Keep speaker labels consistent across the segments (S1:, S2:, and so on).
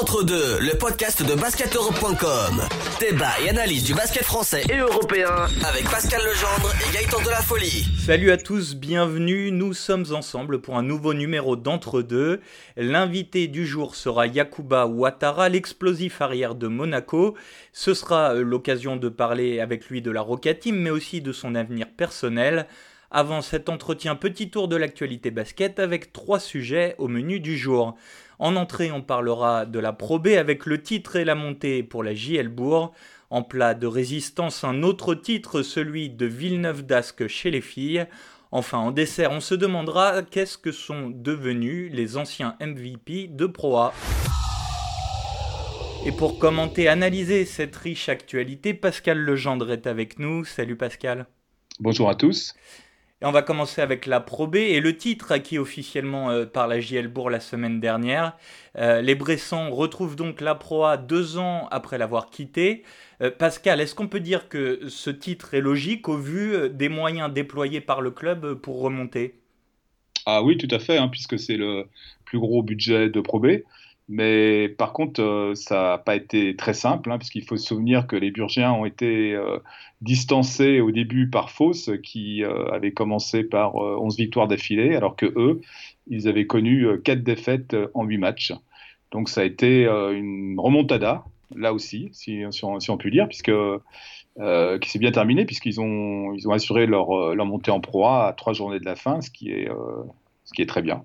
S1: Entre deux, le podcast de basketeurope.com. Débat et analyse du basket français et européen avec Pascal Legendre et Gaëtan de la Folie.
S2: Salut à tous, bienvenue. Nous sommes ensemble pour un nouveau numéro d'Entre deux. L'invité du jour sera Yakuba Ouattara, l'explosif arrière de Monaco. Ce sera euh, l'occasion de parler avec lui de la Roca mais aussi de son avenir personnel. Avant cet entretien, petit tour de l'actualité basket avec trois sujets au menu du jour. En entrée, on parlera de la Pro B avec le titre et la montée pour la JL Bourg. En plat de résistance, un autre titre, celui de Villeneuve d'Ascq chez les filles. Enfin, en dessert, on se demandera qu'est-ce que sont devenus les anciens MVP de Pro A. Et pour commenter, analyser cette riche actualité, Pascal Legendre est avec nous. Salut Pascal.
S3: Bonjour à tous.
S2: On va commencer avec la Pro B et le titre acquis officiellement euh, par la JL Bourg la semaine dernière. Euh, les Bressans retrouvent donc la Pro deux ans après l'avoir quitté. Euh, Pascal, est-ce qu'on peut dire que ce titre est logique au vu des moyens déployés par le club pour remonter?
S3: Ah oui, tout à fait, hein, puisque c'est le plus gros budget de Pro B. Mais par contre, euh, ça n'a pas été très simple, hein, puisqu'il faut se souvenir que les Burgiens ont été euh, distancés au début par Fausse, qui euh, avait commencé par 11 victoires d'affilée, alors que eux, ils avaient connu 4 défaites en 8 matchs. Donc ça a été une remontada, là aussi, si, on, peut dire, puisque qui s'est bien terminé, puisqu'ils ont, ils ont assuré leur, leur montée en proie à trois journées de la fin, ce qui est, ce qui est très bien.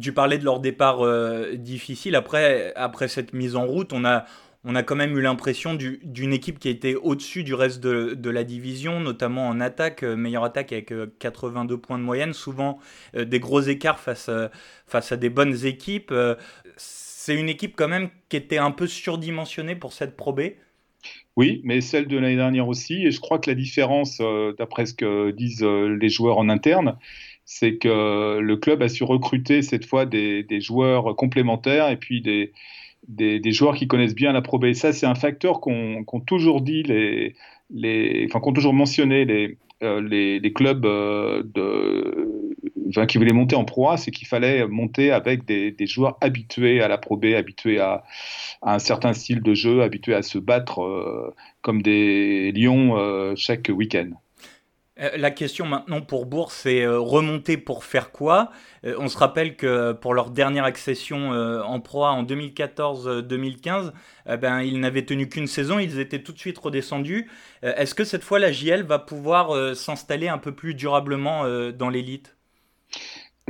S2: Tu parlais de leur départ euh, difficile. Après, après cette mise en route, on a, on a quand même eu l'impression d'une équipe qui était au-dessus du reste de, la division, notamment en attaque, euh, meilleure attaque avec 82 euh, points de moyenne, souvent des gros écarts face, face à des bonnes équipes. C'est une équipe quand même qui était un peu surdimensionnée pour cette probée.
S3: Oui, mais celle de l'année dernière aussi. Et je crois que la différence, d'après ce que disent les joueurs en interne, c'est que le club a su recruter cette fois des, joueurs complémentaires et puis des, des, joueurs qui connaissent bien la Pro B. ça, c'est un facteur qu'ont toujours dit les, les, enfin toujours mentionné les, euh, les, les, clubs euh, de, qui voulaient monter en Pro A, c'est qu'il fallait monter avec des, des, joueurs habitués à la Pro B, habitués à, à, un certain style de jeu, habitués à se battre euh, comme des lions chaque week-end.
S2: Euh, la question maintenant pour Bourg, c'est euh, remonter pour faire quoi? Euh, On se rappelle que pour leur dernière accession en proie en 2014-2015, ben, ils n'avaient tenu qu'une saison, ils étaient tout de suite redescendus. Est-ce que cette fois la JL va pouvoir s'installer un peu plus durablement dans l'élite?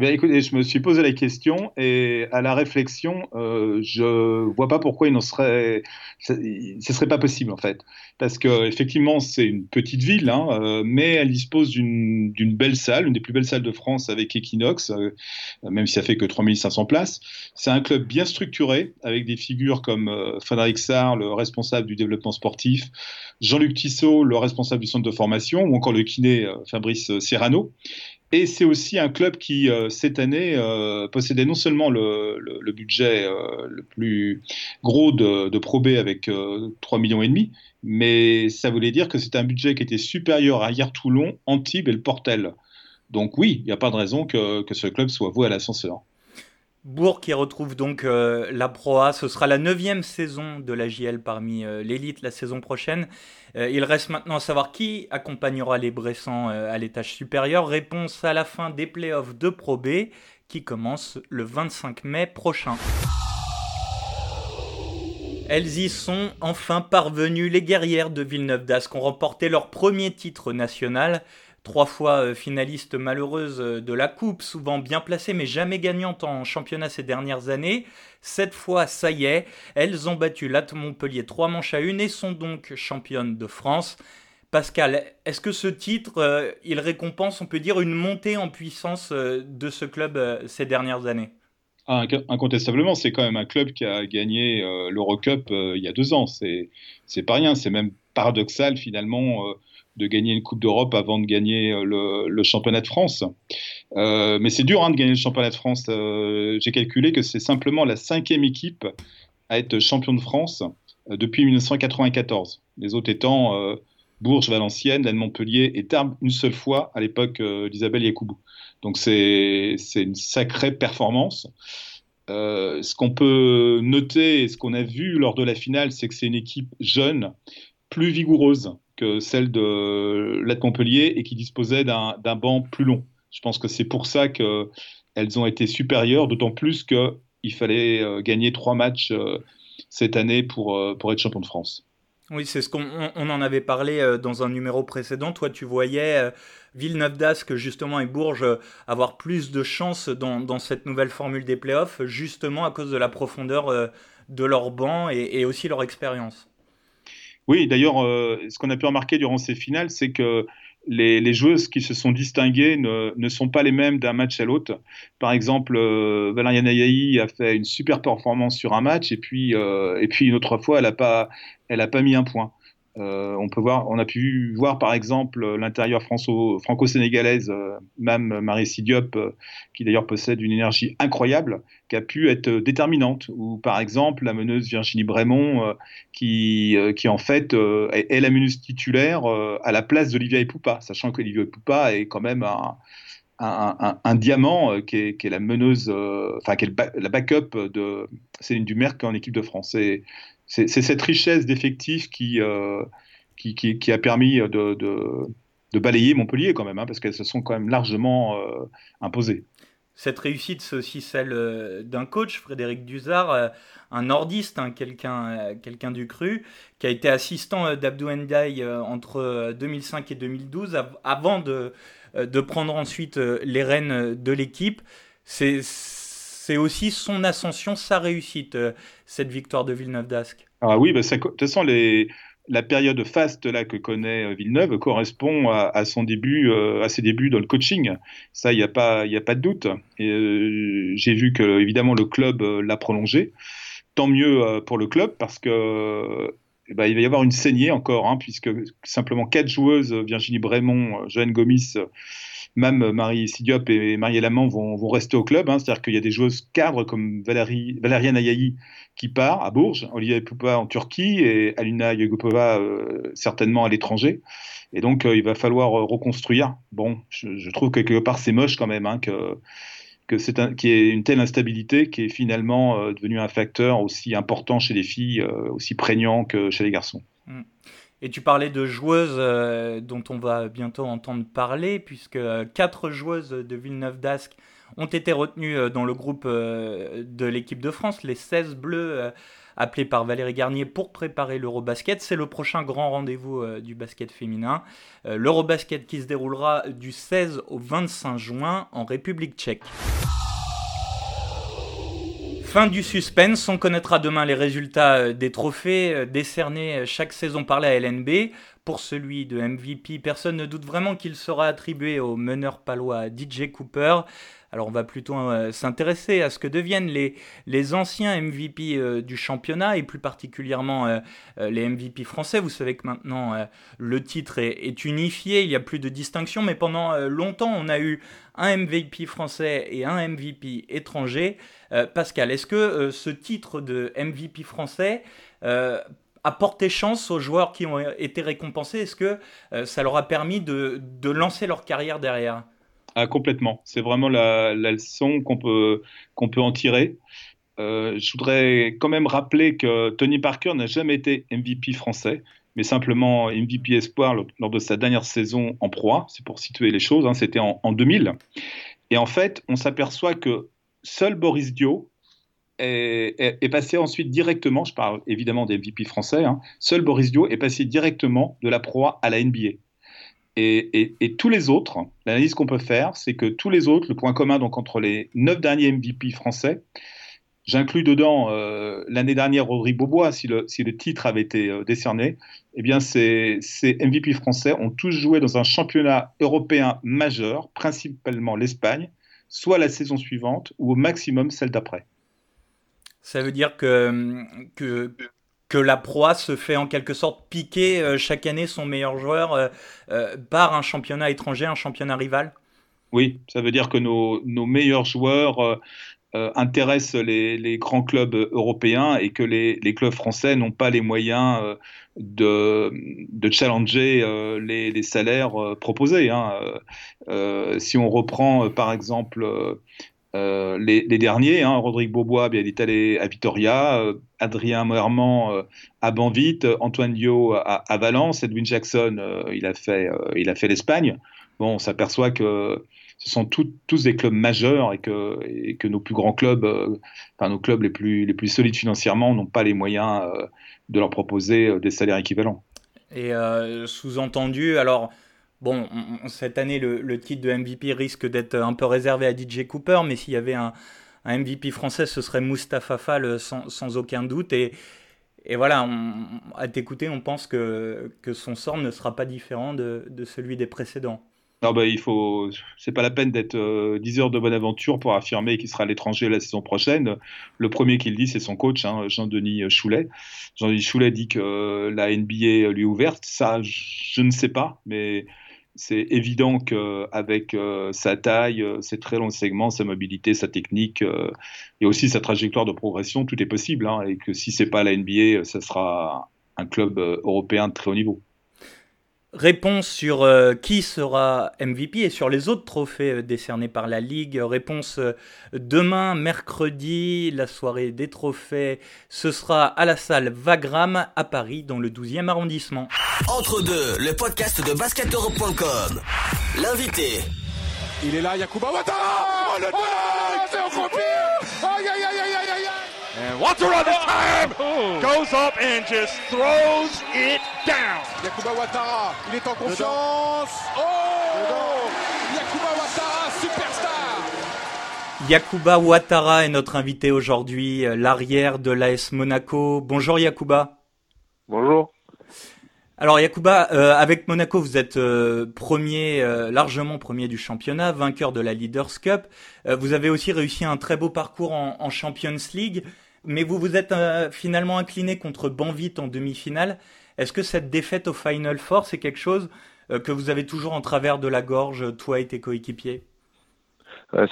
S3: Écoutez, je me suis posé la question et à la réflexion, euh, je vois pas pourquoi il ne serait, ce serait pas possible en fait, parce que effectivement c'est une petite ville, hein, euh, mais elle dispose d'une belle salle, une des plus belles salles de France avec Equinox, euh, même si ça fait que 3500 places. C'est un club bien structuré avec des figures comme euh, Frédéric Sarr, le responsable du développement sportif, Jean-Luc Tissot, le responsable du centre de formation, ou encore le kiné Fabrice Serrano. Et c'est aussi un club qui, euh, cette année, euh, possédait non seulement le, budget euh, le plus gros de, de Pro B avec 3 millions mais ça voulait dire que c'était un budget qui était supérieur à Hier-Toulon, Antibes et le Portel. Donc oui, il n'y a pas de raison que, que ce club soit voué à l'ascenseur.
S2: Bourg qui retrouve donc euh, la Pro. Ce sera la neuvième saison de la JL parmi euh, l'élite la saison prochaine. Euh, il reste maintenant à savoir qui accompagnera les Bressans à l'étage supérieur. Réponse à la fin des playoffs de Pro B qui commence le 25 mai prochain. Elles y sont enfin parvenues, les guerrières de Villeneuve d'Ascq ont remporté leur premier titre national trois fois euh, finaliste malheureuse euh, de la Coupe, souvent bien placée mais jamais gagnante en championnat ces dernières années. Cette fois, ça y est, elles ont battu l'At Montpellier trois manches à une et sont donc championnes de France. Pascal, est-ce que ce titre, euh, il récompense, on peut dire, une montée en puissance de ce club ces dernières années?
S3: Ah, Incontestablement, c'est quand même un club qui a gagné l'Eurocup il y a deux ans. C'est pas rien, c'est même paradoxal finalement de gagner une Coupe d'Europe avant de gagner euh, le, championnat de France. Euh, mais c'est dur hein, de gagner le championnat de France. Euh, j'ai calculé que c'est simplement la cinquième équipe à être champion de France depuis 1994. Les autres étant Bourges, Valenciennes, Lannes Montpellier et Tarbes une seule fois à l'époque d'Isabelle Yacoubou. Donc c'est une sacrée performance. ce qu'on peut noter et ce qu'on a vu lors de la finale, c'est que c'est une équipe jeune, plus vigoureuse que celle de la Montpellier et qui disposait d'un banc plus long. Je pense que c'est pour ça qu'elles ont été supérieures, d'autant plus qu'il fallait gagner trois matchs cette année pour, pour être champion de France.
S2: Oui, c'est ce qu'on on en avait parlé euh, dans un numéro précédent. Toi, tu voyais euh, Villeneuve d'Ascq, justement, et Bourges euh, avoir plus de chance dans, dans, cette nouvelle formule des playoffs, justement à cause de la profondeur de leur banc et, aussi leur expérience.
S3: Oui, d'ailleurs, ce qu'on a pu remarquer durant ces finales, c'est que les, joueuses qui se sont distinguées ne, sont pas les mêmes d'un match à l'autre. Par exemple, euh, a fait une super performance sur un match et puis, euh, et puis une autre fois, elle n'a pas, pas mis un point. Euh, on, peut voir, on a pu voir par exemple l'intérieur franco-sénégalaise, euh, même Marie Sidiop, euh, qui d'ailleurs possède une énergie incroyable, qui a pu être déterminante. Ou par exemple la meneuse Virginie Brémond, qui, qui en fait est, la meneuse titulaire à la place d'Olivia Epoupa, sachant qu'Olivia Epoupa est quand même un, diamant qui est, la meneuse, enfin la backup de Céline Dumerc en équipe de France c'est cette richesse d'effectifs qui, euh, qui, a permis de, balayer Montpellier quand même, hein, parce qu'elles se sont quand même largement euh, imposées.
S2: Cette réussite, c'est aussi celle euh, d'un coach, Frédéric Duzard, un nordiste, hein, quelqu'un du cru, qui a été assistant d'Abdou Ndiaye entre 2005 et 2012, avant de, de prendre ensuite les rênes de l'équipe. C'est aussi son ascension, sa réussite, euh, cette victoire de Villeneuve d'Ascq.
S3: Ah oui, bah de toute façon, la période faste là que connaît euh, Villeneuve correspond à, son début, euh, à ses débuts dans le coaching. Ça, il n'y a pas, il a pas de doute. j'ai vu que évidemment le club l'a prolongé. Tant mieux pour le club parce que eh ben, il va y avoir une saignée encore, hein, puisque simplement quatre joueuses, Virginie Brémond, Joanne Gomis même Marie Sidiop et Marie Lamont vont, rester au club. Hein. C'est-à-dire qu'il y a des joueuses cadres comme Valérie, Valériane Ayayi qui part à Bourges, Olivia Poupa en Turquie et Alina Yegopova euh, certainement à l'étranger. Et donc, euh, il va falloir euh, reconstruire. Bon, je, trouve que quelque part, c'est moche quand même hein, que, que c'est qu'il y ait une telle instabilité qui est finalement devenu un facteur aussi important chez les filles, aussi prégnant que chez les garçons. Mm.
S2: Et tu parlais de joueuses euh, dont on va bientôt entendre parler, puisque euh, quatre joueuses de Villeneuve d'Ascq ont été retenues euh, dans le groupe de l'équipe de France, les 16 bleus appelés par Valérie Garnier pour préparer l'Eurobasket. C'est le prochain grand rendez-vous du basket féminin. L'Eurobasket qui se déroulera du 16 au 25 juin en République tchèque. Fin du suspense, on connaîtra demain les résultats euh, des trophées euh, décernés euh, chaque saison par la LNB. Pour celui de MVP, personne ne doute vraiment qu'il sera attribué au meneur palois DJ Cooper. Alors on va plutôt s'intéresser à ce que deviennent les, anciens MVP du championnat et plus particulièrement les MVP français. Vous savez que maintenant le titre est, unifié, il n'y a plus de distinction, mais pendant longtemps on a eu un MVP français et un MVP étranger. Euh, Pascal, est-ce que euh, ce titre de MVP français euh, a porté chance aux joueurs qui ont été récompensés? Est-ce que ça leur a permis de, lancer leur carrière derrière?
S3: Ah, Complètement. C'est vraiment la, leçon qu'on peut, peut en tirer. je voudrais quand même rappeler que Tony Parker n'a jamais été MVP français mais simplement MVP Espoir lors de sa dernière saison en proie. C'est pour situer les choses, hein, c'était en, 2000. Et en fait, on s'aperçoit que seul Boris Dio est, passé ensuite directement, je parle évidemment des MVP français, hein, seul Boris Dio est passé directement de la proie à la NBA. Et, tous les autres, l'analyse qu'on peut faire, c'est que tous les autres, le point commun donc entre les neuf derniers MVP français, J'inclus dedans euh, l'année dernière Rodrigue Bobois, si le, titre avait été euh, décerné. Eh bien, ces, MVP français ont tous joué dans un championnat européen majeur, principalement l'Espagne, soit la saison suivante ou au maximum celle d'après.
S2: Ça veut dire que, que la proie se fait en quelque sorte piquer euh, chaque année son meilleur joueur par un championnat étranger, un championnat rival?
S3: Oui, ça veut dire que nos, meilleurs joueurs euh, intéresse les, grands clubs européens et que les, clubs français n'ont pas les moyens euh, de, challenger euh, les, salaires proposés. Hein. si on reprend par exemple euh, les, derniers, hein, Rodrigue Beaubois, bien, il est allé à Vitoria, euh, Adrien Moerman euh, à Banvit, Antoine Dio à, Valence, Edwin Jackson, il a fait, il a fait l'Espagne. Bon, on s'aperçoit que ce sont tous des clubs majeurs et que, que nos plus grands clubs, enfin nos clubs les plus, les plus solides financièrement, n'ont pas les moyens de leur proposer des salaires équivalents.
S2: Et sous-entendu, alors Bon, cette année, le, titre de MVP risque d'être un peu réservé à DJ Cooper, mais s'il y avait un, MVP français, ce serait Mustapha Fall sans, aucun doute. Et, voilà, à t'écouter, on pense que, son sort ne sera pas différent de, celui des précédents.
S3: Non, bah, il faut. C'est pas la peine d'être 10 euh, heures de bonne aventure pour affirmer qu'il sera à l'étranger la saison prochaine. Le premier qui le dit, c'est son coach, hein, Jean-Denis Choulet. Jean-Denis Choulet dit que la NBA lui est ouverte. Ça, je ne sais pas, mais c'est évident qu'avec euh, sa taille, euh, ses très longs segments, sa mobilité, sa technique euh, et aussi sa trajectoire de progression, tout est possible. Hein, et que si c'est pas la NBA, ce sera un club européen de très haut niveau.
S2: Réponse sur euh, qui sera MVP et sur les autres trophées euh, décernés par la Ligue. Réponse euh, demain, mercredi, la soirée des trophées. Ce sera à la salle Vagram à Paris, dans le 12e arrondissement.
S1: Entre deux, le podcast de basketeurope.com. L'invité.
S4: Il est là, Yakuba Ouattara oh, le oh, And Ouattara this time goes up and just throws it down. Yakuba Ouattara, il est en confiance. Oh Yakuba Ouattara, superstar.
S2: Yakuba Ouattara est notre invité aujourd'hui, euh, l'arrière de l'AS Monaco. Bonjour Yakuba.
S5: Bonjour.
S2: Alors Yakuba, euh, avec Monaco, vous êtes euh, premier, largement premier du championnat, vainqueur de la Leaders Cup. vous avez aussi réussi un très beau parcours en, en Champions League mais vous vous êtes euh, finalement incliné contre Banvit en demi-finale. Est-ce que cette défaite au Final Four, c'est quelque chose euh, que vous avez toujours en travers de la gorge, toi et tes coéquipiers?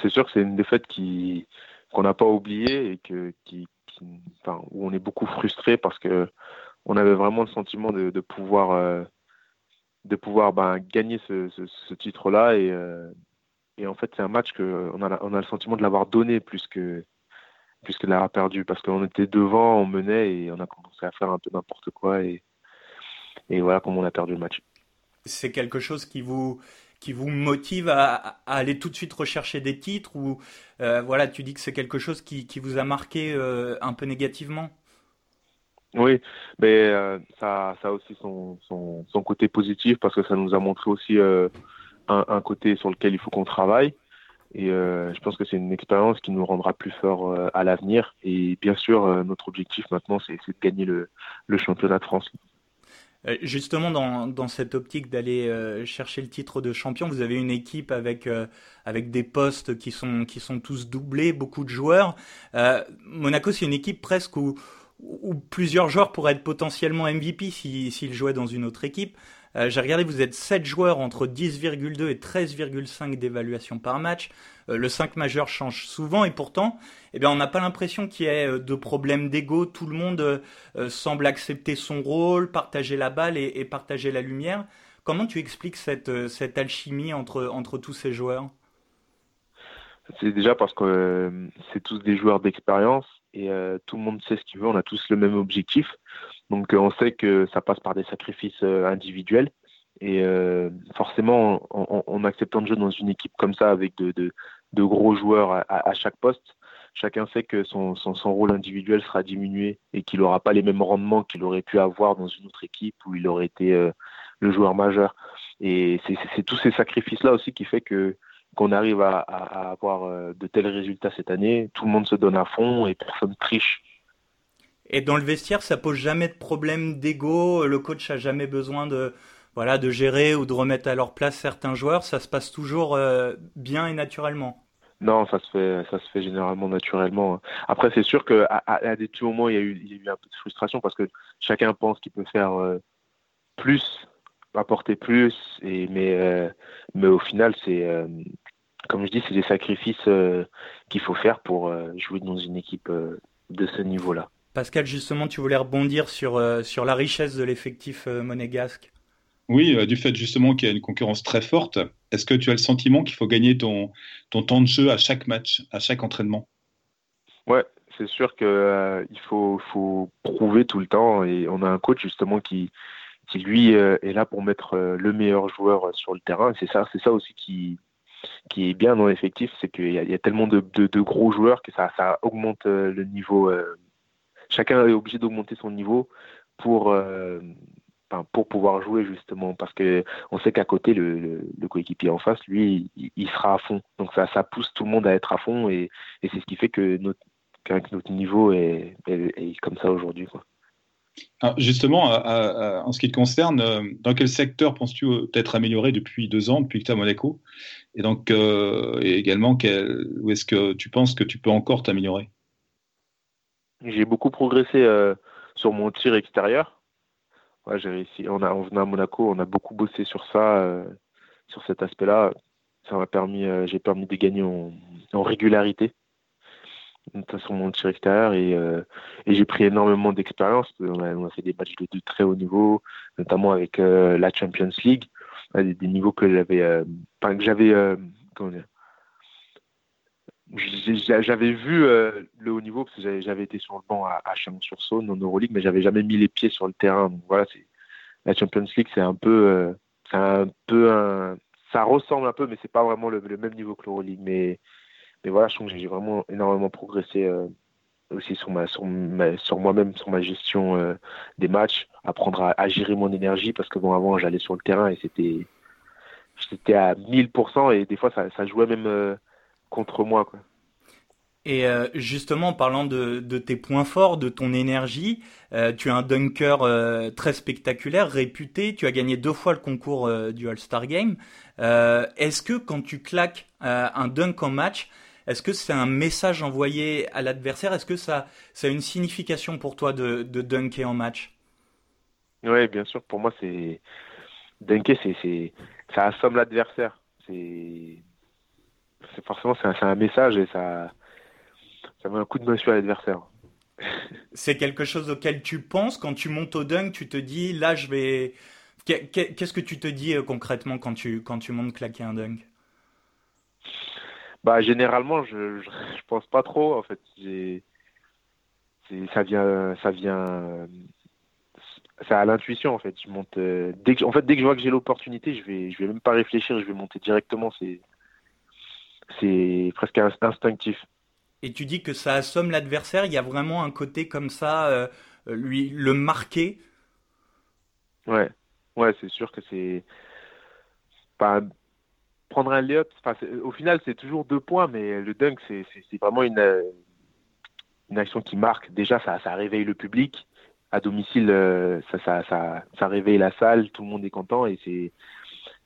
S5: C'est sûr que c'est une défaite qu'on n'a pas oubliée et où on est beaucoup frustré parce que on avait vraiment le sentiment de, pouvoir de pouvoir euh, ben, gagner ce, titre-là et, et en fait c'est un match que on a, on a le sentiment de l'avoir donné plus que puisqu'elle a perdu parce qu'on était devant, on menait et on a commencé à faire un peu n'importe quoi et, et voilà comment on a perdu le match.
S2: C'est quelque chose qui vous qui vous motive à, aller tout de suite rechercher des titres ou euh, voilà tu dis que c'est quelque chose qui, qui, vous a marqué euh, un peu négativement?
S5: Oui, mais euh, ça, ça a aussi son, son, son, côté positif parce que ça nous a montré aussi un, un, côté sur lequel il faut qu'on travaille. Et euh, je pense que c'est une expérience qui nous rendra plus forts euh, à l'avenir. Et bien sûr, euh, notre objectif maintenant, c'est de gagner le, championnat de France.
S2: Justement, dans, cette optique d'aller chercher le titre de champion, vous avez une équipe avec, des postes qui sont, tous doublés, beaucoup de joueurs. Monaco, c'est une équipe presque où, plusieurs joueurs pourraient être potentiellement MVP s'ils si, jouaient dans une autre équipe. Euh, j'ai regardé, vous êtes 7 joueurs entre 10,2 et 13,5 d'évaluation par match. Euh, le 5 majeur change souvent et pourtant, eh bien, on n'a pas l'impression qu'il y ait euh, de problème d'ego. Tout le monde semble accepter son rôle, partager la balle et, partager la lumière. Comment tu expliques cette, cette alchimie entre, entre tous ces joueurs?
S5: C'est déjà parce que c'est tous des joueurs d'expérience et tout le monde sait ce qu'il veut. On a tous le même objectif. Donc euh, on sait que ça passe par des sacrifices euh, individuels. Et euh, forcément, en, acceptant de jouer dans une équipe comme ça, avec de, gros joueurs à, chaque poste, chacun sait que son, rôle individuel sera diminué et qu'il n'aura pas les mêmes rendements qu'il aurait pu avoir dans une autre équipe où il aurait été le joueur majeur. Et c'est tous ces sacrifices-là aussi qui fait que qu'on arrive à, avoir de tels résultats cette année. Tout le monde se donne à fond et personne triche.
S2: Et dans le vestiaire, ça pose jamais de problème d'ego. Le coach a jamais besoin de voilà de gérer ou de remettre à leur place certains joueurs. Ça se passe toujours euh, bien et naturellement.
S5: Non, ça se fait, ça se fait généralement naturellement. Après, c'est sûr qu'à à, des tout moments, il y, a eu, il y, a eu, un peu de frustration parce que chacun pense qu'il peut faire euh, plus, apporter plus, et mais euh, mais au final, c'est comme je dis, c'est des sacrifices qu'il faut faire pour jouer dans une équipe de ce niveau-là.
S2: Pascal, justement, tu voulais rebondir sur, euh, sur la richesse de l'effectif euh, monégasque.
S3: Oui, euh, du fait justement qu'il y a une concurrence très forte Est-ce que tu as le sentiment qu'il faut gagner ton, ton temps de jeu à chaque match, à chaque entraînement?
S5: Ouais, c'est sûr qu'il euh, faut, faut prouver tout le temps et on a un coach justement qui, qui lui est là pour mettre le meilleur joueur sur le terrain. C'est ça, c'est ça aussi qui, qui est bien dans l'effectif, c'est qu'il y, y, a tellement de, de, de, gros joueurs que ça, ça augmente le niveau. Chacun est obligé d'augmenter son niveau pour pour pouvoir jouer justement parce que on sait qu'à côté le, coéquipier en face lui il, sera à fond. Donc ça ça pousse tout le monde à être à fond et, et c'est ce qui fait que notre niveau est, est, comme ça aujourd'hui
S3: justement, en ce qui te concerne, euh, dans quel secteur penses-tu t'être amélioré depuis deux ans, depuis que tu es à Monaco? Et donc, euh, également, quel, où est-ce que tu penses que tu peux encore t'améliorer?
S5: J'ai beaucoup progressé euh, sur mon tir extérieur ouais, j'ai réussi. On a, on venait à Monaco, on a beaucoup bossé sur ça, euh, sur cet aspect-là. Ça m'a permis, euh, j'ai permis de gagner en, en régularité sur mon tir extérieur et, euh, et j'ai pris énormément d'expérience. On a, fait des matchs de, très haut niveau, notamment avec euh, la Champions League, des, des niveaux que j'avais, euh, que j'avais, comment dire, j'avais vu euh, le haut niveau parce que j'avais été sur le banc à, à Chalon-sur-Saône en Euroleague, mais j'avais jamais mis les pieds sur le terrain. Voilà, la Champions League, c'est un peu, euh, un peu un, ça ressemble un peu, mais c'est pas vraiment le, même niveau que l'Euroleague. Mais, mais voilà, je trouve que j'ai vraiment énormément progressé euh, aussi sur ma, sur, sur moi-même, sur ma gestion des matchs, apprendre à, gérer mon énergie parce que bon, avant j'allais sur le terrain et c'était, j'étais à 1000% et des fois ça, jouait même contre moi. Quoi.
S2: Et euh, justement, en parlant de, de, tes points forts, de ton énergie, euh, tu es un dunker euh, très spectaculaire, réputé. Tu as gagné deux fois le concours du All-Star Game. Est-ce que quand tu claques un dunk en match, est-ce que c'est un message envoyé à l'adversaire? Est-ce que ça, ça a une signification pour toi de, de dunker en match?
S5: Oui, bien sûr. Pour moi, c'est dunker, c'est ça assomme l'adversaire. C'est forcément c'est un, un, message et ça ça met un coup de main sur l'adversaire.
S2: C'est quelque chose auquel tu penses? Quand tu montes au dunk, tu te dis là je vais. Qu'est-ce que tu te dis euh, concrètement quand tu quand tu montes claquer un dunk?
S5: Bah généralement je, je, je pense pas trop en fait. ça vient ça vient c'est à l'intuition en fait. Je monte euh, dès que en fait dès que je vois que j'ai l'opportunité, je vais je vais même pas réfléchir, je vais monter directement. C'est c'est presque instinctif
S2: et tu dis que ça assomme l'adversaire, il y a vraiment un côté comme ça, euh, lui le marquer?
S5: Ouais, ouais, c'est sûr que c'est pas prendre un layup. Au final, c'est toujours deux points, mais le dunk, c'est vraiment une une action qui marque. Déjà, ça, ça réveille le public. À domicile, euh, ça, ça, ça, ça réveille la salle, tout le monde est content et c'est,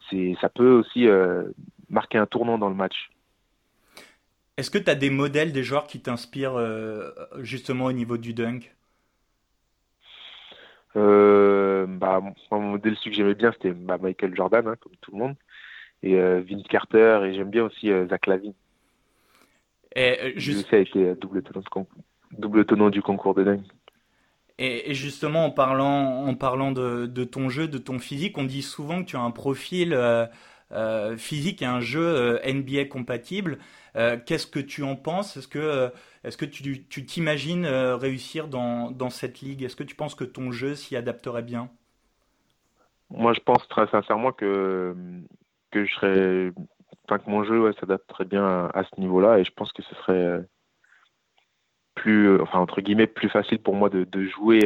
S5: c'est, ça peut aussi euh, marquer un tournant dans le match.
S2: Est-ce que tu as des modèles des joueurs qui t'inspirent euh, justement au niveau du dunk?
S5: Euh, bah, Mon modèle, celui que j'aimais bien, c'était bah, Michael Jordan, hein, comme tout le monde, et euh, Vince Carter, et j'aime bien aussi Zach Lavine.
S2: Et, juste...
S5: Lui a été double tenant, double tenant du concours de dunk.
S2: Et, et, justement, en parlant, en parlant de, de, ton jeu, de ton physique, on dit souvent que tu as un profil euh, physique et un jeu euh, NBA compatible. Euh, qu'est-ce que tu en penses? Est-ce que, est-ce que tu, t'imagines réussir dans, dans cette ligue? Est-ce que tu penses que ton jeu s'y adapterait bien?
S5: Moi, je pense très sincèrement que, que je serais, enfin, que mon jeu ouais, s'adapterait bien à, à ce niveau-là, et je pense que ce serait plus, enfin entre guillemets, plus facile pour moi de, de jouer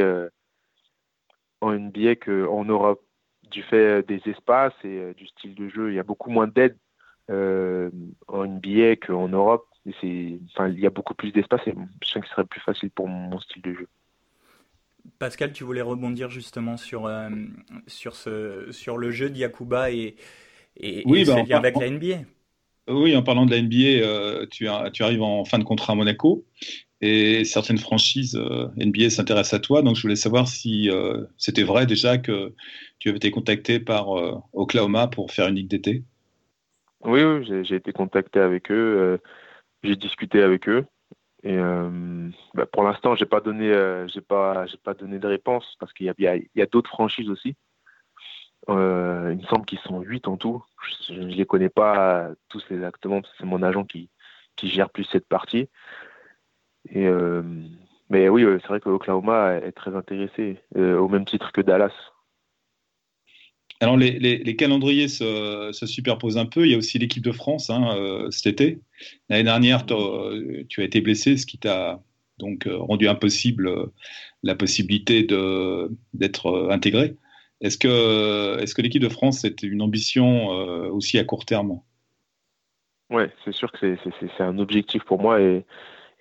S5: en NBA qu'en Europe du fait des espaces et euh, du style de jeu. Il y a beaucoup moins d'aide euh, en NBA qu'en Europe. Et c'est, enfin, il y a beaucoup plus d'espace et je sens que ce serait plus facile pour mon style de jeu.
S2: Pascal, tu voulais rebondir justement sur, euh, sur, ce, sur le jeu d'Yakuba et, et,
S3: oui,
S2: et
S3: bah,
S2: lien avec la NBA.
S3: Oui, en parlant de la NBA, euh, tu, arrives en fin de contrat à Monaco et certaines franchises euh, NBA s'intéressent à toi. Donc, je voulais savoir si euh, c'était vrai déjà que tu avais été contacté par Oklahoma pour faire une ligue d'été.
S5: Oui, oui j'ai été contacté avec eux. J'ai discuté avec eux. Et bah, pour l'instant, j'ai pas donné, pas, pas donné de réponse parce qu'il y a d'autres franchises aussi Euh, il me semble qu'ils sont 8 en tout. Je ne les connais pas tous exactement, parce que c'est mon agent qui, qui gère plus cette partie. Euh, mais oui, c'est vrai que Oklahoma est très intéressé, euh, au même titre que Dallas.
S3: Alors les, les, calendriers se, se, superposent un peu. Il y a aussi l'équipe de France hein, euh, cet été. L'année dernière, tu as été blessé, ce qui t'a donc rendu impossible la possibilité d'être intégré. Est-ce que, est que l'équipe de France est une ambition aussi à court terme?
S5: Oui, c'est sûr que c'est un objectif pour moi et,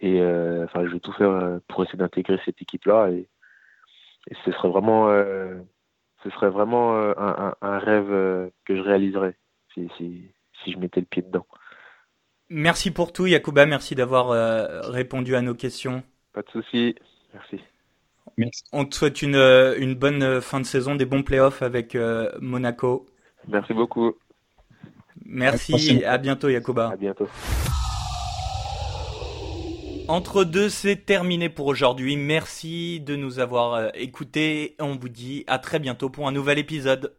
S5: et euh, enfin, je vais tout faire euh, pour essayer d'intégrer cette équipe-là. Et, ce serait vraiment, euh, ce serait vraiment un, un, rêve que je réaliserais si, si, si, je mettais le pied dedans.
S2: Merci pour tout, Yacouba. Merci d'avoir répondu à nos questions.
S5: Pas de souci. Merci.
S2: Merci. On te souhaite une, une bonne fin de saison, des bons playoffs avec Monaco.
S5: Merci beaucoup.
S2: Merci, à bientôt Yacouba.
S5: À bientôt.
S2: Entre deux, c'est terminé pour aujourd'hui. Merci de nous avoir euh, écoutés. On vous dit à très bientôt pour un nouvel épisode.